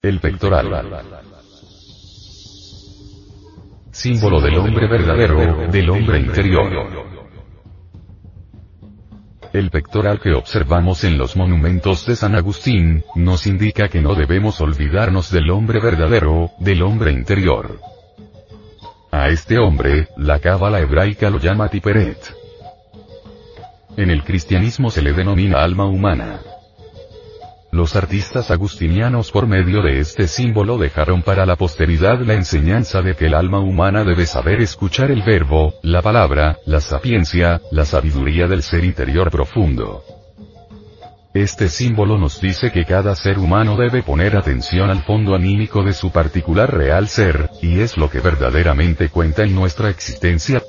El pectoral. Símbolo del hombre verdadero, del hombre interior. El pectoral que observamos en los monumentos de San Agustín, nos indica que no debemos olvidarnos del hombre verdadero, del hombre interior. A este hombre, la cábala hebraica lo llama Tiperet. En el cristianismo se le denomina alma humana. Los artistas agustinianos por medio de este símbolo dejaron para la posteridad la enseñanza de que el alma humana debe saber escuchar el verbo, la palabra, la sapiencia, la sabiduría del ser interior profundo. Este símbolo nos dice que cada ser humano debe poner atención al fondo anímico de su particular real ser, y es lo que verdaderamente cuenta en nuestra existencia,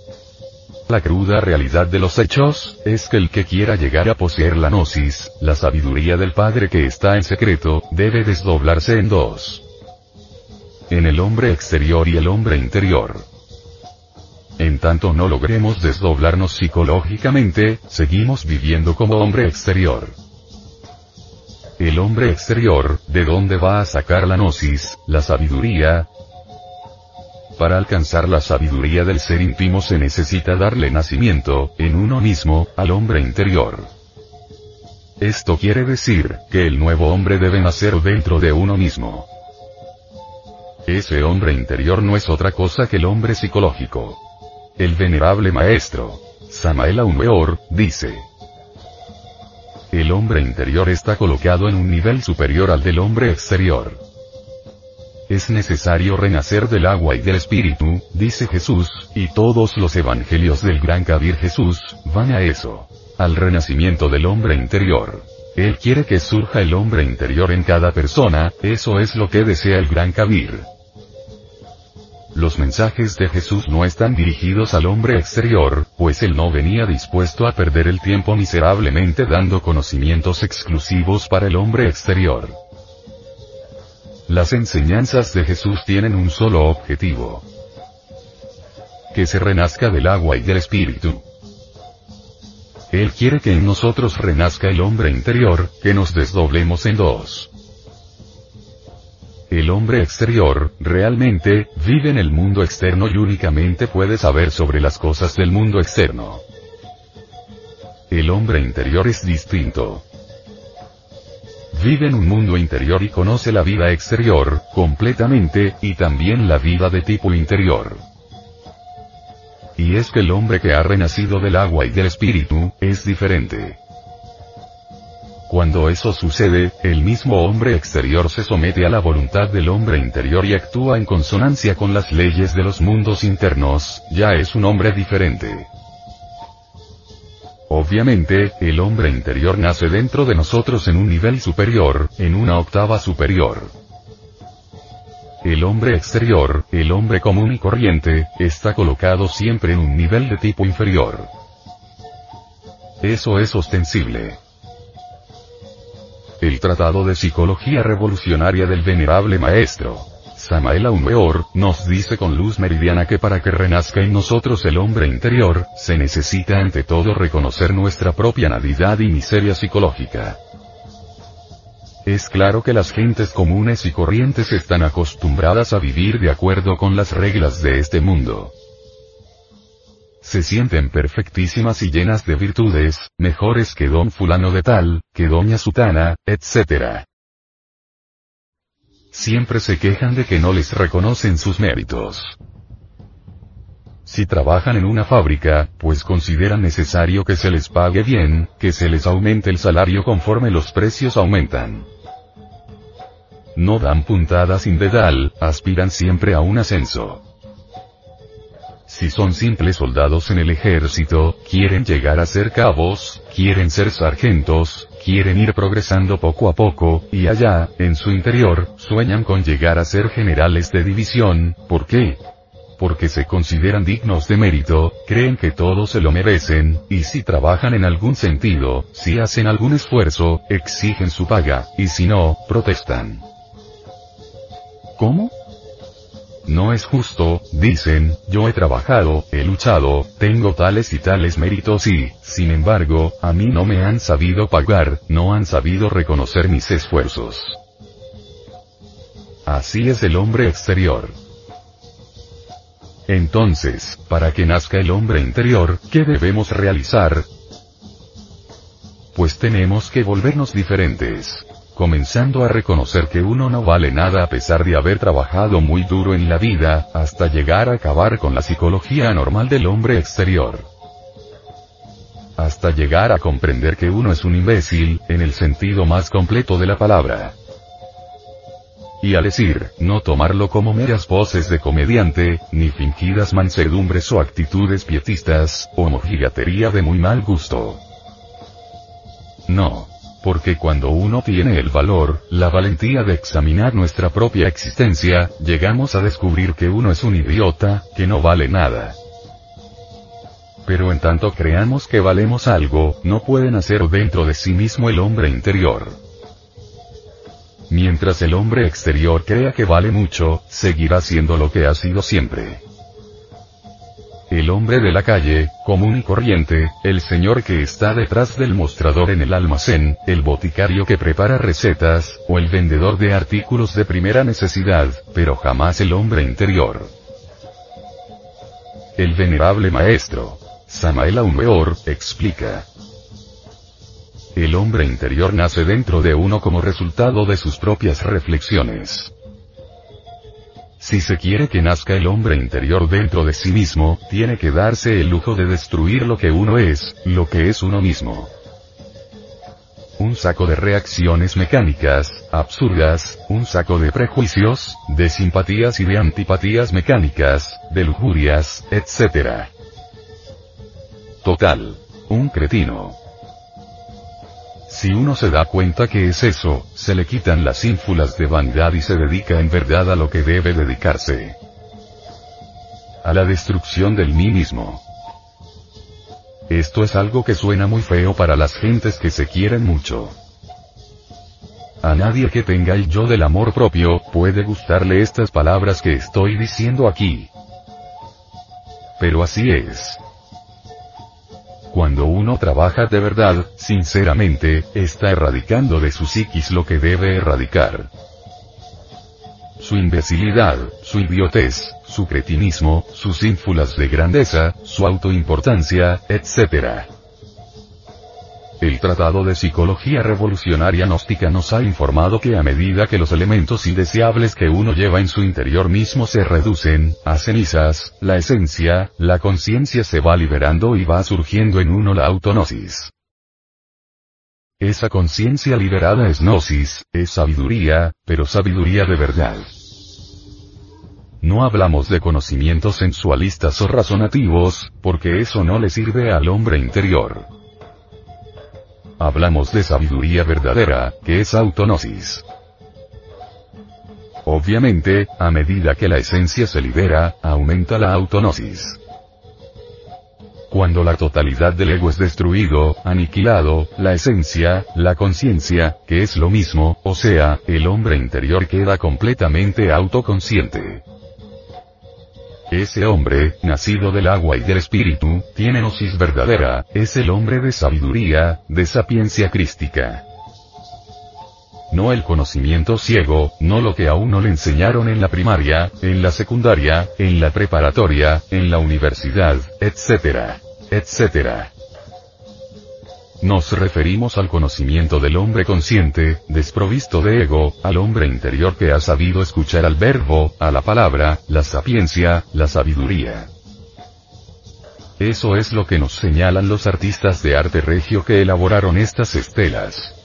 la cruda realidad de los hechos, es que el que quiera llegar a poseer la gnosis, la sabiduría del Padre que está en secreto, debe desdoblarse en dos. En el hombre exterior y el hombre interior. En tanto no logremos desdoblarnos psicológicamente, seguimos viviendo como hombre exterior. El hombre exterior, ¿de dónde va a sacar la gnosis, la sabiduría, para alcanzar la sabiduría del ser íntimo se necesita darle nacimiento, en uno mismo, al hombre interior. Esto quiere decir, que el nuevo hombre debe nacer dentro de uno mismo. Ese hombre interior no es otra cosa que el hombre psicológico. El venerable maestro, Samael Aumeor, dice. El hombre interior está colocado en un nivel superior al del hombre exterior. Es necesario renacer del agua y del espíritu, dice Jesús, y todos los evangelios del gran Kabir Jesús, van a eso. Al renacimiento del hombre interior. Él quiere que surja el hombre interior en cada persona, eso es lo que desea el gran Kabir. Los mensajes de Jesús no están dirigidos al hombre exterior, pues él no venía dispuesto a perder el tiempo miserablemente dando conocimientos exclusivos para el hombre exterior. Las enseñanzas de Jesús tienen un solo objetivo. Que se renazca del agua y del espíritu. Él quiere que en nosotros renazca el hombre interior, que nos desdoblemos en dos. El hombre exterior, realmente, vive en el mundo externo y únicamente puede saber sobre las cosas del mundo externo. El hombre interior es distinto. Vive en un mundo interior y conoce la vida exterior, completamente, y también la vida de tipo interior. Y es que el hombre que ha renacido del agua y del espíritu, es diferente. Cuando eso sucede, el mismo hombre exterior se somete a la voluntad del hombre interior y actúa en consonancia con las leyes de los mundos internos, ya es un hombre diferente. Obviamente, el hombre interior nace dentro de nosotros en un nivel superior, en una octava superior. El hombre exterior, el hombre común y corriente, está colocado siempre en un nivel de tipo inferior. Eso es ostensible. El Tratado de Psicología Revolucionaria del Venerable Maestro, Samael Aumeor, nos dice con luz meridiana que para que renazca en nosotros el hombre interior, se necesita ante todo reconocer nuestra propia nadidad y miseria psicológica. Es claro que las gentes comunes y corrientes están acostumbradas a vivir de acuerdo con las reglas de este mundo. Se sienten perfectísimas y llenas de virtudes, mejores que don fulano de tal, que doña sutana, etc siempre se quejan de que no les reconocen sus méritos. Si trabajan en una fábrica, pues consideran necesario que se les pague bien, que se les aumente el salario conforme los precios aumentan. No dan puntada sin dedal, aspiran siempre a un ascenso. Si son simples soldados en el ejército, quieren llegar a ser cabos, quieren ser sargentos, quieren ir progresando poco a poco, y allá, en su interior, sueñan con llegar a ser generales de división, ¿por qué? Porque se consideran dignos de mérito, creen que todos se lo merecen, y si trabajan en algún sentido, si hacen algún esfuerzo, exigen su paga, y si no, protestan. ¿Cómo? No es justo, dicen, yo he trabajado, he luchado, tengo tales y tales méritos y, sin embargo, a mí no me han sabido pagar, no han sabido reconocer mis esfuerzos. así es el hombre exterior. Entonces, para que nazca el hombre interior, ¿qué debemos realizar? Pues tenemos que volvernos diferentes. Comenzando a reconocer que uno no vale nada a pesar de haber trabajado muy duro en la vida, hasta llegar a acabar con la psicología anormal del hombre exterior hasta llegar a comprender que uno es un imbécil, en el sentido más completo de la palabra. Y al decir, no tomarlo como meras voces de comediante, ni fingidas mansedumbres o actitudes pietistas, o mojigatería de muy mal gusto. No. Porque cuando uno tiene el valor, la valentía de examinar nuestra propia existencia, llegamos a descubrir que uno es un idiota, que no vale nada pero en tanto creamos que valemos algo, no puede nacer dentro de sí mismo el hombre interior. Mientras el hombre exterior crea que vale mucho, seguirá siendo lo que ha sido siempre. El hombre de la calle, común y corriente, el señor que está detrás del mostrador en el almacén, el boticario que prepara recetas, o el vendedor de artículos de primera necesidad, pero jamás el hombre interior. El venerable maestro, Samael Aumeor, explica. El hombre interior nace dentro de uno como resultado de sus propias reflexiones. Si se quiere que nazca el hombre interior dentro de sí mismo, tiene que darse el lujo de destruir lo que uno es, lo que es uno mismo. Un saco de reacciones mecánicas, absurdas, un saco de prejuicios, de simpatías y de antipatías mecánicas, de lujurias, etc. Total. Un cretino. Si uno se da cuenta que es eso, se le quitan las ínfulas de vanidad y se dedica en verdad a lo que debe dedicarse. A la destrucción del mí mismo. Esto es algo que suena muy feo para las gentes que se quieren mucho. A nadie que tenga el yo del amor propio, puede gustarle estas palabras que estoy diciendo aquí. Pero así es. Cuando uno trabaja de verdad, sinceramente, está erradicando de su psiquis lo que debe erradicar. Su imbecilidad, su idiotez, su cretinismo, sus ínfulas de grandeza, su autoimportancia, etc. El Tratado de Psicología Revolucionaria Gnóstica nos ha informado que a medida que los elementos indeseables que uno lleva en su interior mismo se reducen, a cenizas, la esencia, la conciencia se va liberando y va surgiendo en uno la autonosis. Esa conciencia liberada es gnosis, es sabiduría, pero sabiduría de verdad. No hablamos de conocimientos sensualistas o razonativos, porque eso no le sirve al hombre interior. Hablamos de sabiduría verdadera, que es autonosis. Obviamente, a medida que la esencia se libera, aumenta la autonosis. Cuando la totalidad del ego es destruido, aniquilado, la esencia, la conciencia, que es lo mismo, o sea, el hombre interior queda completamente autoconsciente. Ese hombre, nacido del agua y del espíritu, tiene gnosis verdadera, es el hombre de sabiduría, de sapiencia crística. No el conocimiento ciego, no lo que a uno le enseñaron en la primaria, en la secundaria, en la preparatoria, en la universidad, etc. etc. Nos referimos al conocimiento del hombre consciente, desprovisto de ego, al hombre interior que ha sabido escuchar al verbo, a la palabra, la sapiencia, la sabiduría. Eso es lo que nos señalan los artistas de arte regio que elaboraron estas estelas.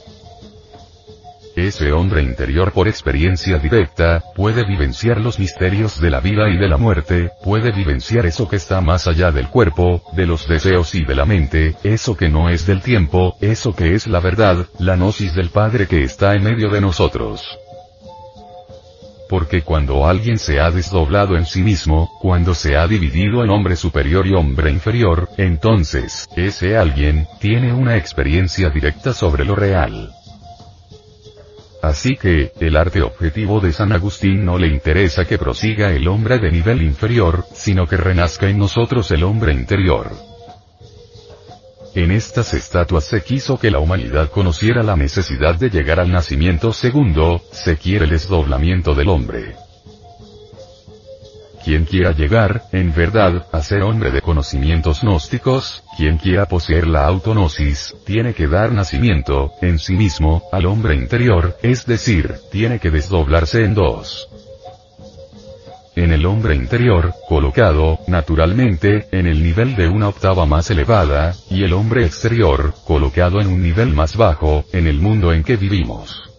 Ese hombre interior por experiencia directa, puede vivenciar los misterios de la vida y de la muerte, puede vivenciar eso que está más allá del cuerpo, de los deseos y de la mente, eso que no es del tiempo, eso que es la verdad, la gnosis del Padre que está en medio de nosotros. Porque cuando alguien se ha desdoblado en sí mismo, cuando se ha dividido en hombre superior y hombre inferior, entonces, ese alguien, tiene una experiencia directa sobre lo real. Así que, el arte objetivo de San Agustín no le interesa que prosiga el hombre de nivel inferior, sino que renazca en nosotros el hombre interior. En estas estatuas se quiso que la humanidad conociera la necesidad de llegar al nacimiento segundo, se quiere el desdoblamiento del hombre. Quien quiera llegar, en verdad, a ser hombre de conocimientos gnósticos, quien quiera poseer la autonosis, tiene que dar nacimiento, en sí mismo, al hombre interior, es decir, tiene que desdoblarse en dos. En el hombre interior, colocado, naturalmente, en el nivel de una octava más elevada, y el hombre exterior, colocado en un nivel más bajo, en el mundo en que vivimos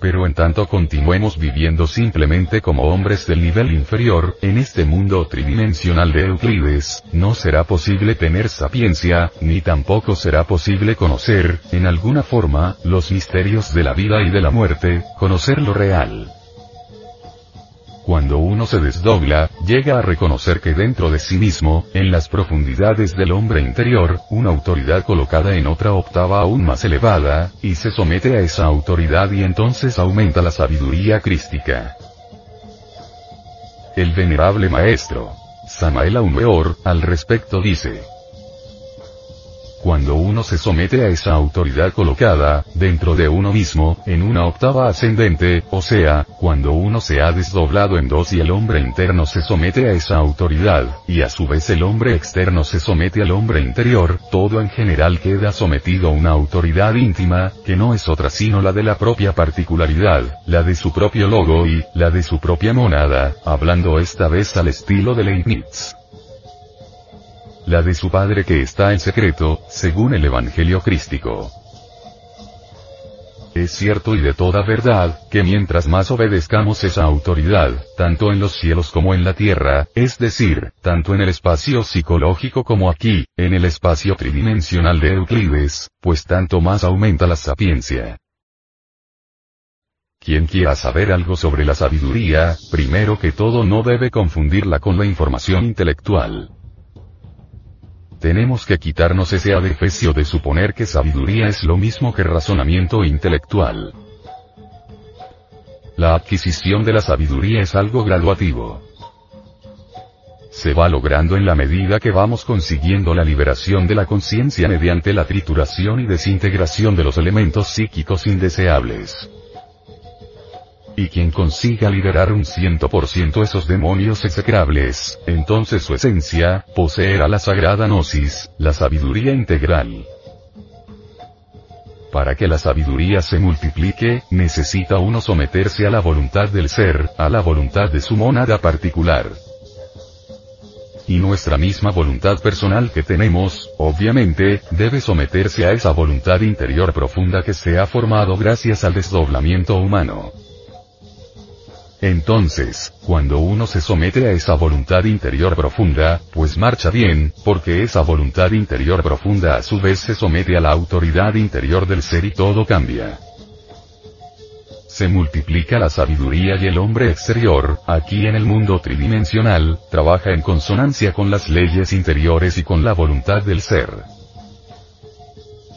pero en tanto continuemos viviendo simplemente como hombres del nivel inferior, en este mundo tridimensional de Euclides, no será posible tener sapiencia, ni tampoco será posible conocer, en alguna forma, los misterios de la vida y de la muerte, conocer lo real. Cuando uno se desdobla, llega a reconocer que dentro de sí mismo, en las profundidades del hombre interior, una autoridad colocada en otra octava aún más elevada, y se somete a esa autoridad y entonces aumenta la sabiduría crística. El venerable maestro, Samael Aumeor, al respecto dice, cuando uno se somete a esa autoridad colocada, dentro de uno mismo, en una octava ascendente, o sea, cuando uno se ha desdoblado en dos y el hombre interno se somete a esa autoridad, y a su vez el hombre externo se somete al hombre interior, todo en general queda sometido a una autoridad íntima, que no es otra sino la de la propia particularidad, la de su propio logo y, la de su propia monada, hablando esta vez al estilo de Leibniz la de su Padre que está en secreto, según el Evangelio crístico. Es cierto y de toda verdad, que mientras más obedezcamos esa autoridad, tanto en los cielos como en la tierra, es decir, tanto en el espacio psicológico como aquí, en el espacio tridimensional de Euclides, pues tanto más aumenta la sapiencia. Quien quiera saber algo sobre la sabiduría, primero que todo no debe confundirla con la información intelectual. Tenemos que quitarnos ese adefesio de suponer que sabiduría es lo mismo que razonamiento intelectual. La adquisición de la sabiduría es algo graduativo. Se va logrando en la medida que vamos consiguiendo la liberación de la conciencia mediante la trituración y desintegración de los elementos psíquicos indeseables. Y quien consiga liberar un ciento por ciento esos demonios execrables, entonces su esencia, poseerá la sagrada gnosis, la sabiduría integral. Para que la sabiduría se multiplique, necesita uno someterse a la voluntad del ser, a la voluntad de su monada particular y nuestra misma voluntad personal que tenemos, obviamente, debe someterse a esa voluntad interior profunda que se ha formado gracias al desdoblamiento humano. Entonces, cuando uno se somete a esa voluntad interior profunda, pues marcha bien, porque esa voluntad interior profunda a su vez se somete a la autoridad interior del ser y todo cambia. Se multiplica la sabiduría y el hombre exterior, aquí en el mundo tridimensional, trabaja en consonancia con las leyes interiores y con la voluntad del ser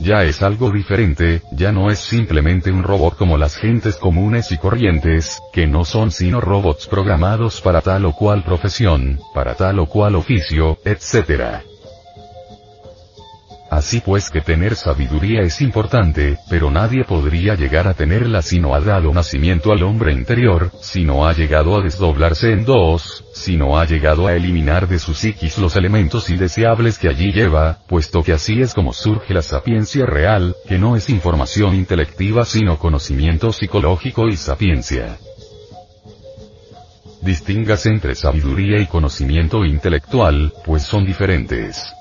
ya es algo diferente, ya no es simplemente un robot como las gentes comunes y corrientes, que no son sino robots programados para tal o cual profesión, para tal o cual oficio, etc. Así pues que tener sabiduría es importante, pero nadie podría llegar a tenerla si no ha dado nacimiento al hombre interior, si no ha llegado a desdoblarse en dos, si no ha llegado a eliminar de su psiquis los elementos indeseables que allí lleva, puesto que así es como surge la sapiencia real, que no es información intelectiva sino conocimiento psicológico y sapiencia. Distíngase entre sabiduría y conocimiento intelectual, pues son diferentes.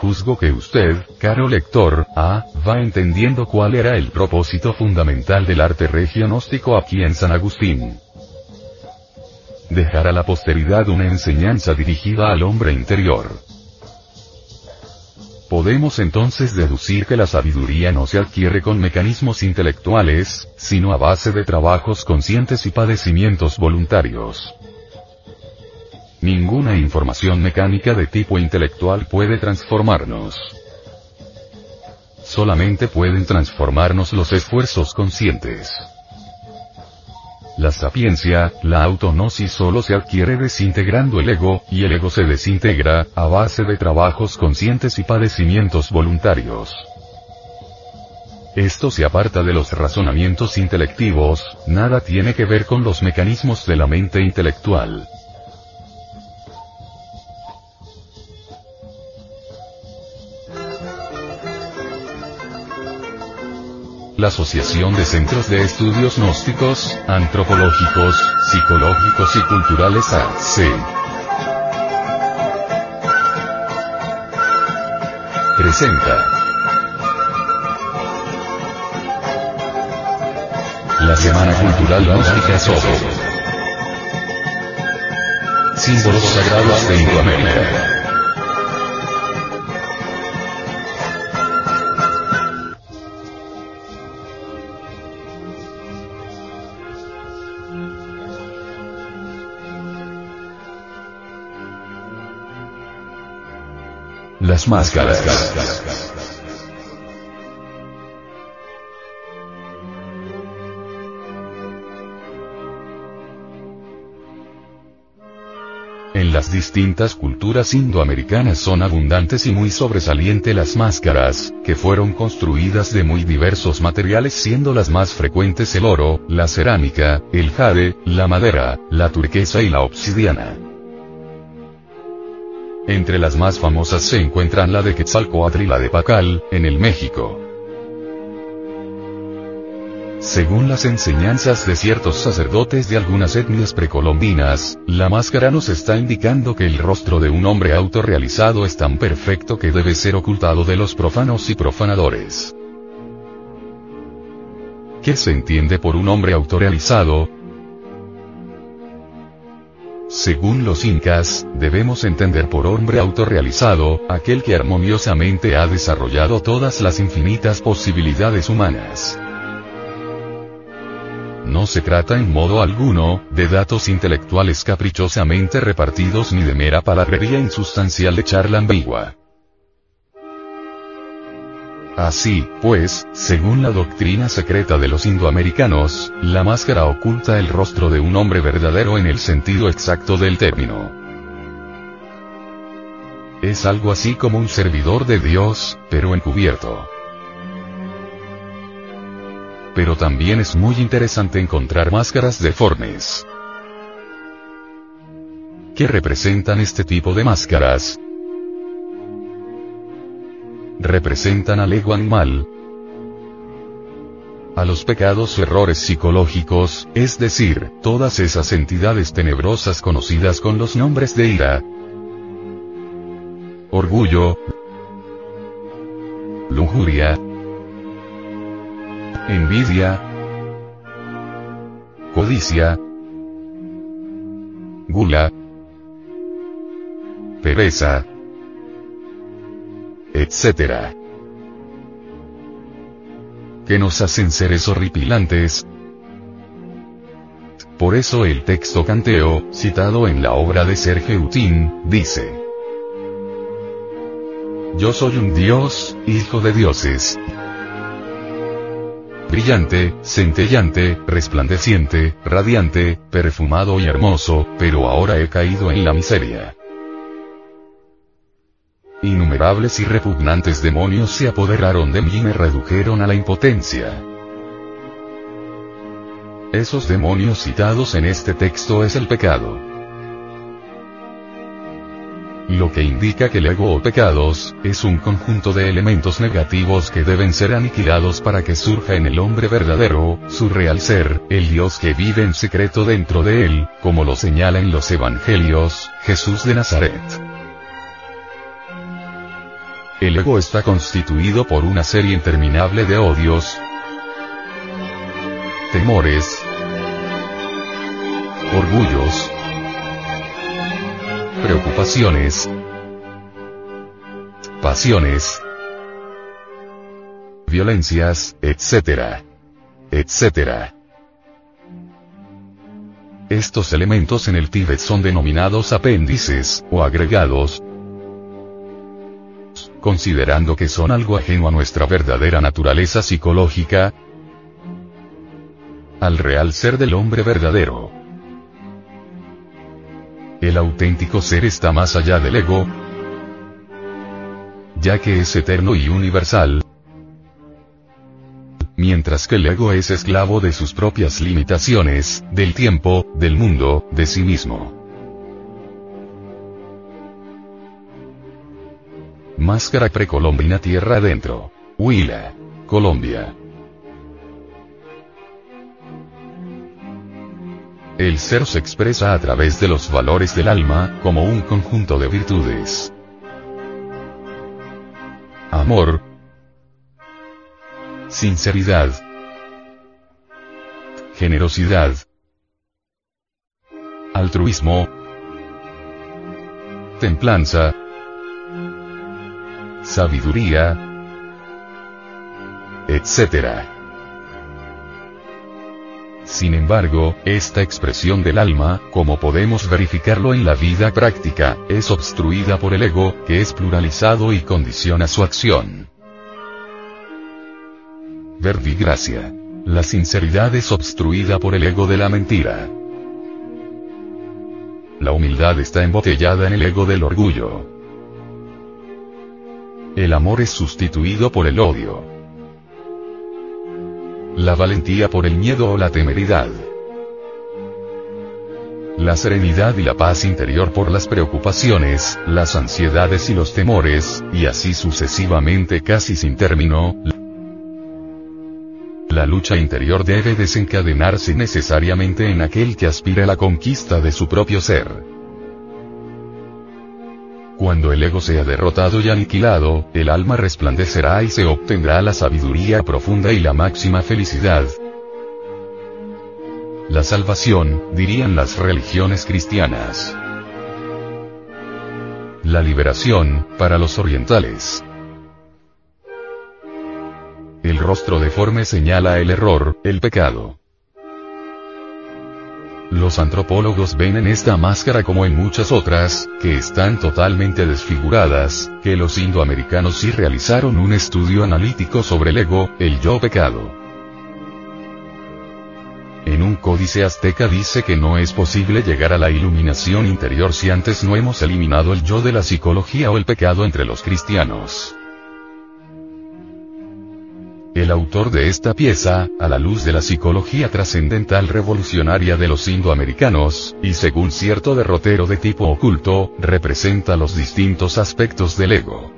Juzgo que usted, caro lector, A, va entendiendo cuál era el propósito fundamental del arte regionóstico aquí en San Agustín. Dejar a la posteridad una enseñanza dirigida al hombre interior. Podemos entonces deducir que la sabiduría no se adquiere con mecanismos intelectuales, sino a base de trabajos conscientes y padecimientos voluntarios. Ninguna información mecánica de tipo intelectual puede transformarnos. Solamente pueden transformarnos los esfuerzos conscientes. La sapiencia, la autonosis solo se adquiere desintegrando el ego, y el ego se desintegra, a base de trabajos conscientes y padecimientos voluntarios. Esto se aparta de los razonamientos intelectivos, nada tiene que ver con los mecanismos de la mente intelectual. La Asociación de Centros de Estudios Gnósticos, Antropológicos, Psicológicos y Culturales AC. Presenta. La Semana Cultural Gnóstica Sopo. Símbolos sagrados de Indoamérica. Las máscaras. En las distintas culturas indoamericanas son abundantes y muy sobresaliente las máscaras, que fueron construidas de muy diversos materiales siendo las más frecuentes el oro, la cerámica, el jade, la madera, la turquesa y la obsidiana. Entre las más famosas se encuentran la de Quetzalcoatl y la de Pacal, en el México. Según las enseñanzas de ciertos sacerdotes de algunas etnias precolombinas, la máscara nos está indicando que el rostro de un hombre autorrealizado es tan perfecto que debe ser ocultado de los profanos y profanadores. ¿Qué se entiende por un hombre autorrealizado? Según los incas, debemos entender por hombre autorrealizado, aquel que armoniosamente ha desarrollado todas las infinitas posibilidades humanas. No se trata en modo alguno, de datos intelectuales caprichosamente repartidos ni de mera palabrería insustancial de charla ambigua. Así, pues, según la doctrina secreta de los indoamericanos, la máscara oculta el rostro de un hombre verdadero en el sentido exacto del término. Es algo así como un servidor de Dios, pero encubierto. Pero también es muy interesante encontrar máscaras deformes. ¿Qué representan este tipo de máscaras? Representan al ego animal, a los pecados o errores psicológicos, es decir, todas esas entidades tenebrosas conocidas con los nombres de ira, orgullo, lujuria, envidia, codicia, gula, pereza, etc. Que nos hacen seres horripilantes. Por eso el texto canteo, citado en la obra de Sergio Utín, dice. Yo soy un dios, hijo de dioses. Brillante, centellante, resplandeciente, radiante, perfumado y hermoso, pero ahora he caído en la miseria. Y repugnantes demonios se apoderaron de mí y me redujeron a la impotencia. Esos demonios citados en este texto es el pecado. Lo que indica que el ego o pecados, es un conjunto de elementos negativos que deben ser aniquilados para que surja en el hombre verdadero, su real ser, el Dios que vive en secreto dentro de él, como lo señala en los Evangelios, Jesús de Nazaret. El ego está constituido por una serie interminable de odios, temores, orgullos, preocupaciones, pasiones, violencias, etc. etc. Estos elementos en el Tíbet son denominados apéndices, o agregados, considerando que son algo ajeno a nuestra verdadera naturaleza psicológica, al real ser del hombre verdadero. El auténtico ser está más allá del ego, ya que es eterno y universal, mientras que el ego es esclavo de sus propias limitaciones, del tiempo, del mundo, de sí mismo. Máscara precolombina tierra adentro. Huila. Colombia. El ser se expresa a través de los valores del alma, como un conjunto de virtudes. Amor, sinceridad, generosidad, altruismo, templanza, sabiduría, etc. Sin embargo, esta expresión del alma, como podemos verificarlo en la vida práctica, es obstruida por el ego, que es pluralizado y condiciona su acción. Verbigracia. La sinceridad es obstruida por el ego de la mentira. La humildad está embotellada en el ego del orgullo. El amor es sustituido por el odio. La valentía por el miedo o la temeridad. La serenidad y la paz interior por las preocupaciones, las ansiedades y los temores, y así sucesivamente casi sin término, la lucha interior debe desencadenarse necesariamente en aquel que aspira a la conquista de su propio ser. Cuando el ego sea derrotado y aniquilado, el alma resplandecerá y se obtendrá la sabiduría profunda y la máxima felicidad. La salvación, dirían las religiones cristianas. La liberación, para los orientales. El rostro deforme señala el error, el pecado. Los antropólogos ven en esta máscara como en muchas otras, que están totalmente desfiguradas, que los indoamericanos sí realizaron un estudio analítico sobre el ego, el yo pecado. En un códice azteca dice que no es posible llegar a la iluminación interior si antes no hemos eliminado el yo de la psicología o el pecado entre los cristianos. El autor de esta pieza, a la luz de la psicología trascendental revolucionaria de los indoamericanos, y según cierto derrotero de tipo oculto, representa los distintos aspectos del ego.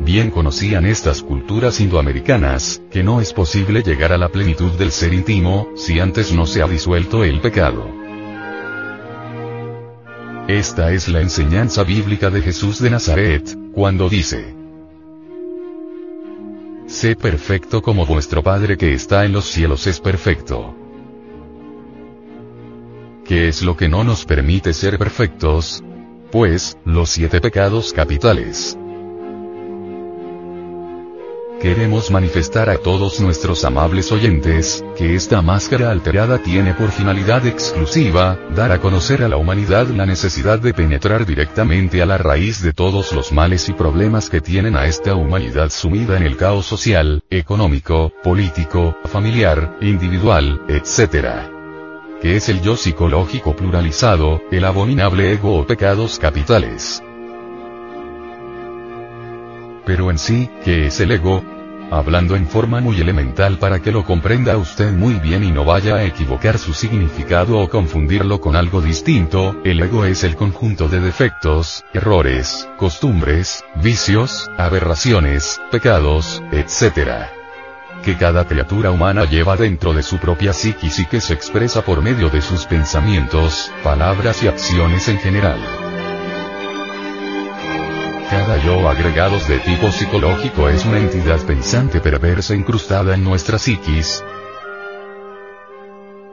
Bien conocían estas culturas indoamericanas, que no es posible llegar a la plenitud del ser íntimo, si antes no se ha disuelto el pecado. Esta es la enseñanza bíblica de Jesús de Nazaret, cuando dice, Sé perfecto como vuestro Padre que está en los cielos es perfecto. ¿Qué es lo que no nos permite ser perfectos? Pues, los siete pecados capitales. Queremos manifestar a todos nuestros amables oyentes, que esta máscara alterada tiene por finalidad exclusiva, dar a conocer a la humanidad la necesidad de penetrar directamente a la raíz de todos los males y problemas que tienen a esta humanidad sumida en el caos social, económico, político, familiar, individual, etc. Que es el yo psicológico pluralizado, el abominable ego o pecados capitales. Pero en sí, ¿qué es el ego? Hablando en forma muy elemental para que lo comprenda usted muy bien y no vaya a equivocar su significado o confundirlo con algo distinto, el ego es el conjunto de defectos, errores, costumbres, vicios, aberraciones, pecados, etc. que cada criatura humana lleva dentro de su propia psiquis y que se expresa por medio de sus pensamientos, palabras y acciones en general. Cada yo agregados de tipo psicológico es una entidad pensante perversa incrustada en nuestra psiquis.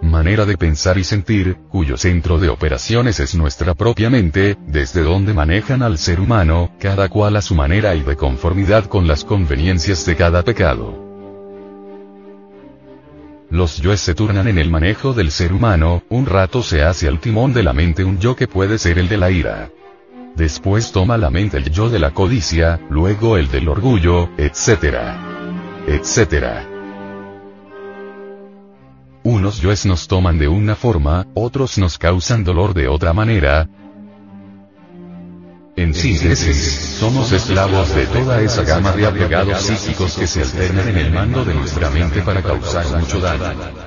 Manera de pensar y sentir, cuyo centro de operaciones es nuestra propia mente, desde donde manejan al ser humano, cada cual a su manera y de conformidad con las conveniencias de cada pecado. Los yoes se turnan en el manejo del ser humano, un rato se hace al timón de la mente un yo que puede ser el de la ira. Después toma la mente el yo de la codicia, luego el del orgullo, etc. etc. Algunos yoes nos toman de una forma, otros nos causan dolor de otra manera. En síntesis, somos esclavos de toda esa gama de apegados psíquicos que se alternan en el mando de nuestra mente para causar mucho daño.